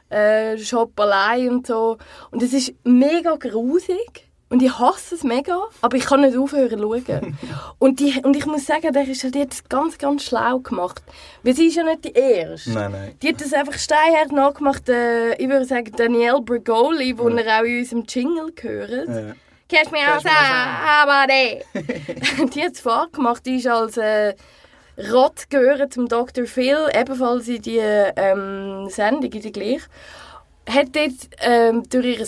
äh, Shop allein und so. Und es ist mega grusig. Und ich hasse es mega, aber ich kann nicht aufhören zu schauen. und, die, und ich muss sagen, der ist halt jetzt ganz, ganz schlau gemacht. Weil sie ist ja nicht die Erste. Nein, nein. Die hat das einfach steinhart nachgemacht, äh, ich würde sagen Danielle Bergoli, wo ihr auch in unserem Jingle gehört. Ja. Catch me outside, Die hat es vorgemacht, die ist als äh, Rott gehört zum Dr. Phil, ebenfalls in die ähm, Sendung, in die gleich. Hat ähm, durch ihr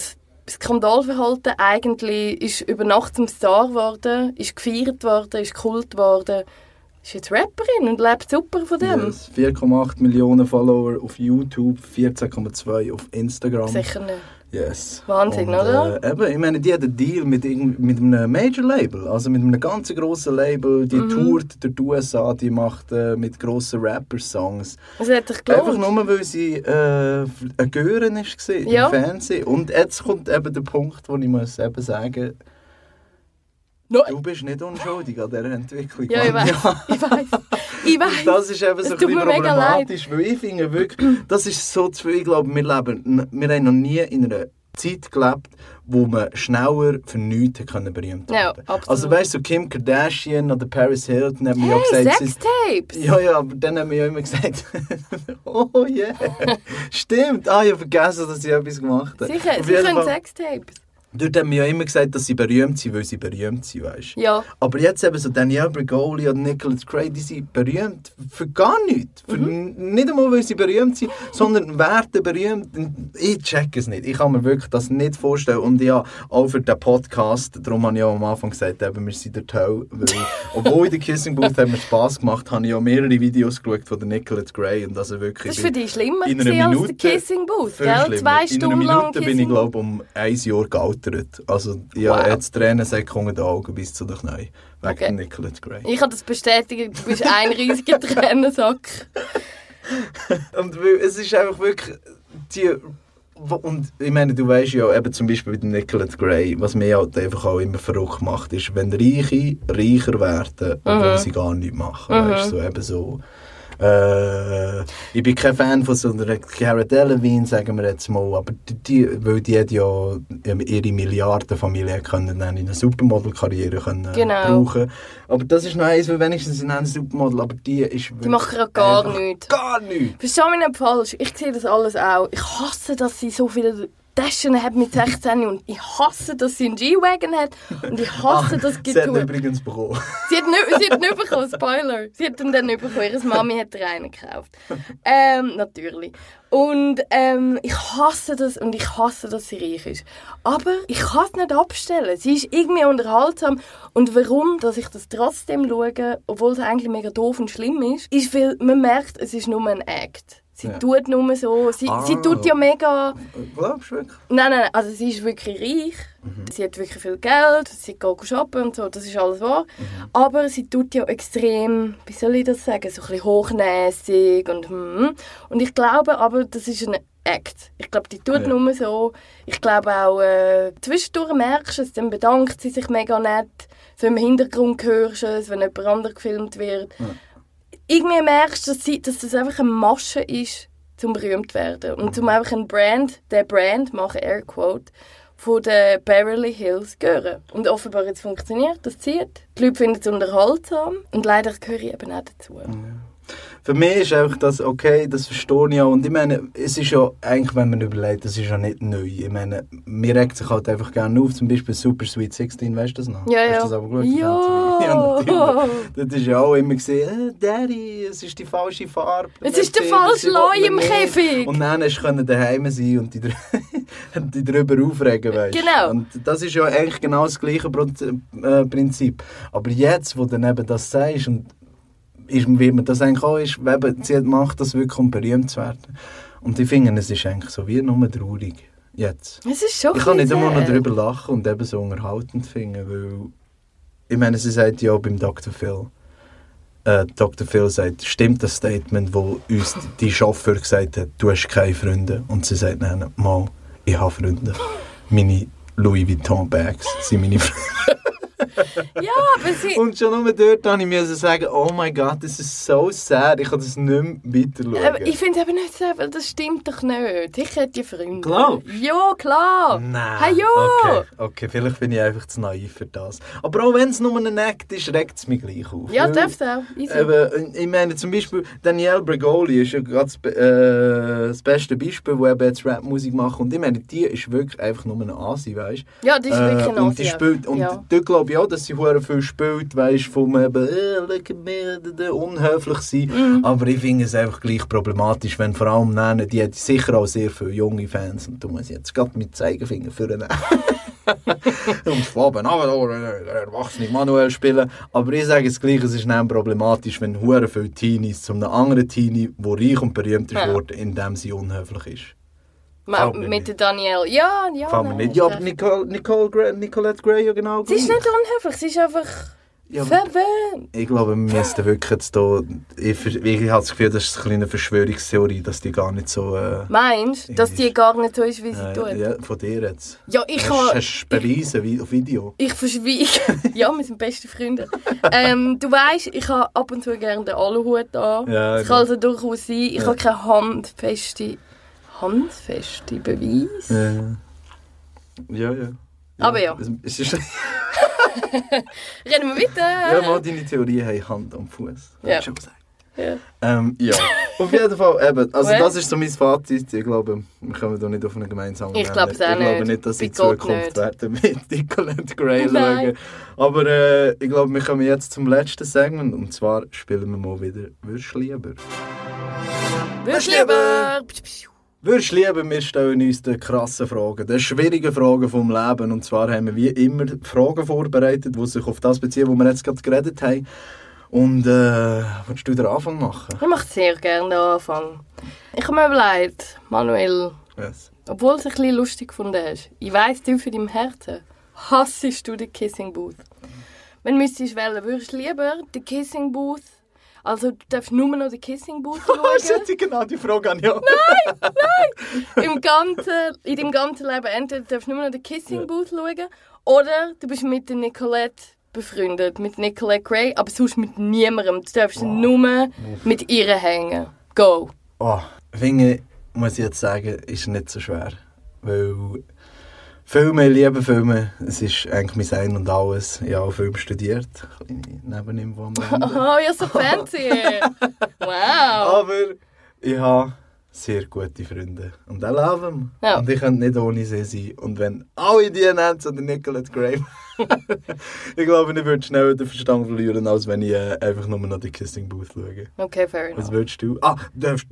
Skandalverhalten eigentlich ist über Nacht zum Star geworden, ist gefeiert worden, ist Kult geworden, ist jetzt Rapperin und lebt super von dem. Yes. 4,8 Millionen Follower auf YouTube, 14,2 auf Instagram. Sicher nicht. Yes. Wahnsinn, Und, oder? Äh, eben, ich meine, die hat einen Deal mit, mit einem Major-Label, also mit einem ganz grossen Label. Die Mhm. tourt durch die USA, die macht äh, mit grossen Rapper-Songs. Also hat sich Einfach gelohnt. nur, weil sie äh, eine Görin war Ja. im Fernsehen. Und jetzt kommt eben der Punkt, wo ich muss eben sagen du bist nicht unschuldig an dieser Entwicklung. Ja, ich weiß. Ich weiß. Ich weiß. Das ist eben so ein bisschen problematisch, weil ich finde wirklich, das ist so zu viel, ich glaube, wir leben, wir haben noch nie in einer Zeit gelebt, wo man schneller für nichts können berühmt Ja, werden. absolut. Also weißt du, Kim Kardashian oder Paris Hilton haben mir ja Hey, gesagt, Sextapes! ja, ja, aber dann haben wir ja immer gesagt, oh yeah, stimmt, ah, ich habe vergessen, dass ich etwas gemacht habe. Sicher, sie können Sextapes. Dort haben wir ja immer gesagt, dass sie berühmt sind, weil sie berühmt sind, weißt. Ja. Aber jetzt eben so Danielle Bergoli und Nicholas Cray, die sind berühmt für gar nichts. Für Mhm. Nicht einmal, weil sie berühmt sind, sondern werden berühmt. Ich check es nicht. Ich kann mir wirklich das nicht vorstellen. Und ja, auch für den Podcast, darum habe ich auch am Anfang gesagt, eben, wir sind der. Weil, obwohl in der Kissing Booth hat mir Spass gemacht, habe ich auch mehrere Videos geschaut von Nicholas Cray. Und also wirklich, Das war für dich schlimmer in einer gewesen als Minute der Kissing Booth, gell? schlimmer. Zwei In Stunden einer lang Minute bin ich, glaube um ein Jahr gealtert. Also ich Wow. habe jetzt Tränensäcke unter den Augen bis zu den Knien. Wegen Okay. Nicholas Gray. Ich kann das bestätigen, du bist ein riesiger Tränensack. Und es ist einfach wirklich die... Und ich meine, du weißt ja eben zum Beispiel mit dem Nicholas Gray, was mich halt einfach auch immer verrückt macht, ist, wenn Reiche reicher werden, obwohl Mhm. sie gar nichts machen. Mhm. Weißt du, so eben so... Äh, ich bin kein Fan von so einer Cara Delevingne, sagen wir jetzt mal, aber die, weil die hat ja ihre Milliardenfamilie können dann in eine Supermodel-Karriere können Genau. brauchen. Aber das ist noch eins, weil wenigstens in einem Supermodel, aber die ist Die machen ja gar nichts. Gar nichts! Versteh mich nicht falsch, ich sehe das alles auch. Ich hasse, dass sie so viele Taschen hat mit 16 und ich hasse, dass sie einen G-Wagon hat und ich hasse, dass Ah, Sie hat übrigens bekommen. Sie hat nicht, sie hat nicht bekommen, Spoiler. Sie hat ihn dann nicht bekommen. Ihre Mami hat ihr einen gekauft. Ähm, natürlich. Und ähm, ich hasse das und ich hasse, dass sie reich ist. Aber ich kann es nicht abstellen. Sie ist irgendwie unterhaltsam. Und warum, dass ich das trotzdem schaue, obwohl es eigentlich mega doof und schlimm ist, ist, weil man merkt, es ist nur ein Act. Sie Ja. tut nur so. Sie, Ah. sie tut ja mega... Glaubst du wirklich? Nein, nein, also sie ist wirklich reich. Sie hat wirklich viel Geld, sie geht shoppen und so, das ist alles wahr. Aber sie tut ja extrem, wie soll ich das sagen, so ein bisschen hochnäsig und hm. Und ich glaube aber, das ist ein Act. Ich glaube, die tut Ja. nur so. Ich glaube auch, äh, zwischendurch merkst du es, dann bedankt sie sich mega nett. So im Hintergrund hörst du es, wenn jemand anderes gefilmt wird. Irgendwie merkst du, dass, dass das einfach eine Masche ist, zum berühmt zu werden. Und zum einfach ein Brand, der Brand, mache Airquote, von den Beverly Hills gehören. Und offenbar jetzt funktioniert, das zieht. Die Leute finden es unterhaltsam und leider gehöre ich eben auch dazu. Für mich ist einfach das okay, das verstehe ich auch. Und ich meine, es ist ja eigentlich, wenn man überlegt, das ist ja nicht neu. Ich meine, mir regt sich halt einfach gerne auf, zum Beispiel Super Sweet 16, weißt du das noch? Ja, Hast ja. du das aber geschaut? Ja. ja. Das ist ja auch immer gesehen, äh, Daddy, es ist die falsche Farbe. Es ist der Mercedes, falsche Leu im. Käfig. Und dann hast du daheim sein und dich darüber aufregen, weißt Genau. Und das ist ja eigentlich genau das gleiche äh, Prinzip. Aber jetzt, wo du dann eben das sagst und ist, wie man das eigentlich auch ist, eben, sie macht das wirklich, um berühmt zu werden. Und ich finde, es ist eigentlich so wie nur traurig. Jetzt. Es ist schon Ich kann nicht immer noch darüber lachen und eben so unterhaltend finden, weil ich meine, sie sagt ja auch beim Dr. Phil. Äh, Dr. Phil sagt, stimmt das Statement, wo uns die Chauffeur gesagt hat, du hast keine Freunde? Und sie sagt dann, mal, ich habe Freunde. Meine Louis Vuitton Bags sind meine Freunde. Ja, aber sie... Und schon nur dort musste ich müssen sagen, oh mein Gott, das ist so sad, ich kann das nicht mehr weiter schauen. Aber ich finde eben nicht so, weil das stimmt doch nicht. Ich hätte ja Freunde. Glaubst Ja, klar. Nein. Hey, ja. Okay, okay, vielleicht bin ich einfach zu naiv für das. Aber auch wenn es nur ein Act ist, regt es mich gleich auf. Ja, du auch. Easy. Eben, ich meine zum Beispiel Danielle Bregoli ist ja gerade das, äh, das beste Beispiel, wo eben jetzt Rapmusik macht und ich meine, die ist wirklich einfach nur eine Asi, weißt Ja, die ist wirklich ein Und die Asi, spielt, und ja. dort glaube ich auch, dass sie hure viel spielt, weißt vom eben, äh, unhöflich sein, Mhm. aber ich finde es einfach gleich problematisch, wenn vor allem nennen, die hat sicher auch sehr viele junge Fans und du musst jetzt gerade mit Zeigefinger führen. und von oben runter, der erwachsene Manuel spielen. Aber ich sage es gleich, es ist dann problematisch, wenn hure viele Teenies zu einem anderen Teenie, der reich und berühmt ist, Ja. worden, indem sie unhöflich ist. Ma- mir mit der Danielle. Ja, ja. Man nein, nicht. Ja, aber. Nicole, Nicole Gra Nicolette Gray ja genau Sie ist nicht unhöflich, sie ist einfach Ja, verwöhnt. Ich glaube, wir müssten wirklich jetzt da... Ich, ich habe das Gefühl, das ist eine kleine Verschwörungstheorie, dass die gar nicht so... Äh, Meinst du, dass die gar nicht so ist, wie sie äh, tut? ja, von dir jetzt. Ja, ich hast, kann- Hast du Beweise wie auf Video? Ich verschweige. ja, wir sind beste Freunde. ähm, du weißt, ich habe ab und zu gerne den Aluhut an. Ja, Es ja. kann also durchaus sein, ich Ja. habe keine handfeste, handfeste Beweise. Äh, ja, ja. Aber ja. Es, es ist, Reden wir weiter. ja, mal deine Theorie haben Hand am Fuß. Ja. Schon gesagt. Ja. Ähm, ja, auf jeden Fall, eben, also das ist so mein Fazit. Ich glaube, wir kommen da nicht auf einen gemeinsamen Ich glaube es auch Ich glaube nicht. nicht, dass in Zukunft nicht. werden mit Nicolette Gray schauen. Aber äh, ich glaube, wir kommen jetzt zum letzten Segment und zwar spielen wir mal wieder «Würst lieber». Würst lieber. Würdest du lieber, wir stellen uns die krassen Fragen, die schwierigen Fragen vom Leben. Und zwar haben wir wie immer Fragen vorbereitet, die sich auf das beziehen, wo wir jetzt gerade geredet haben. Und äh, willst du den Anfang machen? Ich mache sehr gerne den Anfang. Ich habe mir überlegt, Manuel, Yes. obwohl du es ein bisschen lustig gefunden hast, ich weiss, tief in deinem Herzen, hassest du den Kissing Booth. Wenn du müsstest wählen, würdest du lieber den Kissing Booth, also du darfst nur noch den Kissing Booth schauen, die genau die Frage an ja. im ganzen, in deinem ganzen Leben. Entweder darfst du nur noch den Kissing Booth schauen, oder du bist mit der Nicolette befreundet, mit Nicolette Gray, aber sonst mit niemandem. Du darfst nur mit ihr hängen. Go. Oh, finde, muss ich jetzt sagen, ist nicht so schwer. Weil Filme, liebe Filme. Es ist eigentlich mein Ein und Alles. Ich habe auch Film studiert. Kleine Nebeninfo am Ende. Oh, ja, so fancy. wow. Aber ich habe sehr gute Freunde. Und auch leben. Ja. Und ich könnte nicht ohne sie sein. Und wenn alle die nennen, so der Nicolette Graham. Ich glaube, ich würde schneller den Verstand verlieren, als wenn ich äh, einfach nur noch die Kissing Booth schaue. Okay, fair enough. Was würdest du? Ah, dürft,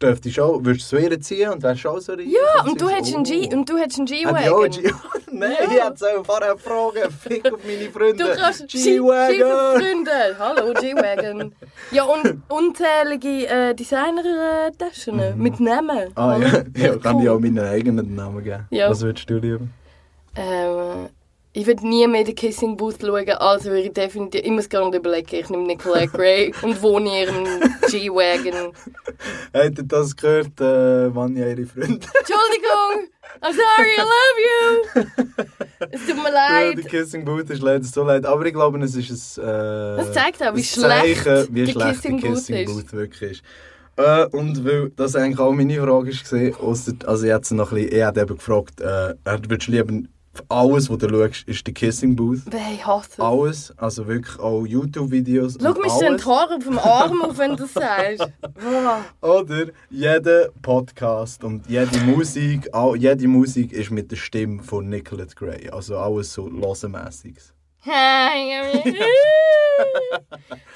dürft ich schon, würdest du ihr ziehen und wärst schon so? Ja, und du hättest einen G, und du hättest einen auch G-Wagon. Nein, ich hätte so vorher fragen. Fick auf meine Freunde. Du kannst G-Wagon. Freunde. Hallo, G-Wagon. Ja, und unzählige äh, Designer-Taschen mit Namen. Ah ja, ja kann ich cool. auch meinen eigenen Namen geben. Ja. Was würdest du lieber? Ähm, ich würde nie mehr den Kissing Booth schauen, also würde ich definitiv, ich muss nicht überlegen, ich nehme Nicolette Gray und wohne in ihrem G-Wagon. Habt ihr das gehört, äh, wann ja ihre Freunde? Entschuldigung, I'm sorry, I love you. Es tut mir Ja, leid. die Kissing Booth ist leider so leid. Aber ich glaube, es ist ein... Äh, Das zeigt auch, wie schlecht Zeichen, wie schlecht Kissing Booth Kissing ist. Booth wirklich ist. Äh, und weil das eigentlich auch meine Frage war, ausser, also jetzt noch ein bisschen, ich hätte eben gefragt, äh, würdest du lieber alles, was du schaust, ist die Kissing Booth? Ich hasse es. Alles, also wirklich auch YouTube-Videos. Schau mich so ein alles. Haar auf dem Arm auf, wenn du das sagst. Oh. Oder jeder Podcast und jede Musik, all, jede Musik ist mit der Stimme von Nicolette Gray. Also alles so losemässiges.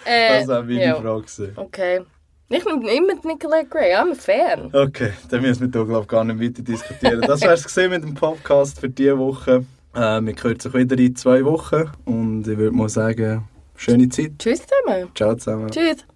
äh, Das war meine ja. Frage. Okay. Ich nehme immer Nicolette Gray, I'm a fan. Okay, dann müssen wir da glaube ich gar nicht weiter diskutieren. Das wäre es mit dem Podcast für diese Woche. Äh, wir hören sich wieder in zwei Wochen und ich würde mal sagen, schöne Zeit. Tschüss zusammen. Ciao zusammen. Tschüss.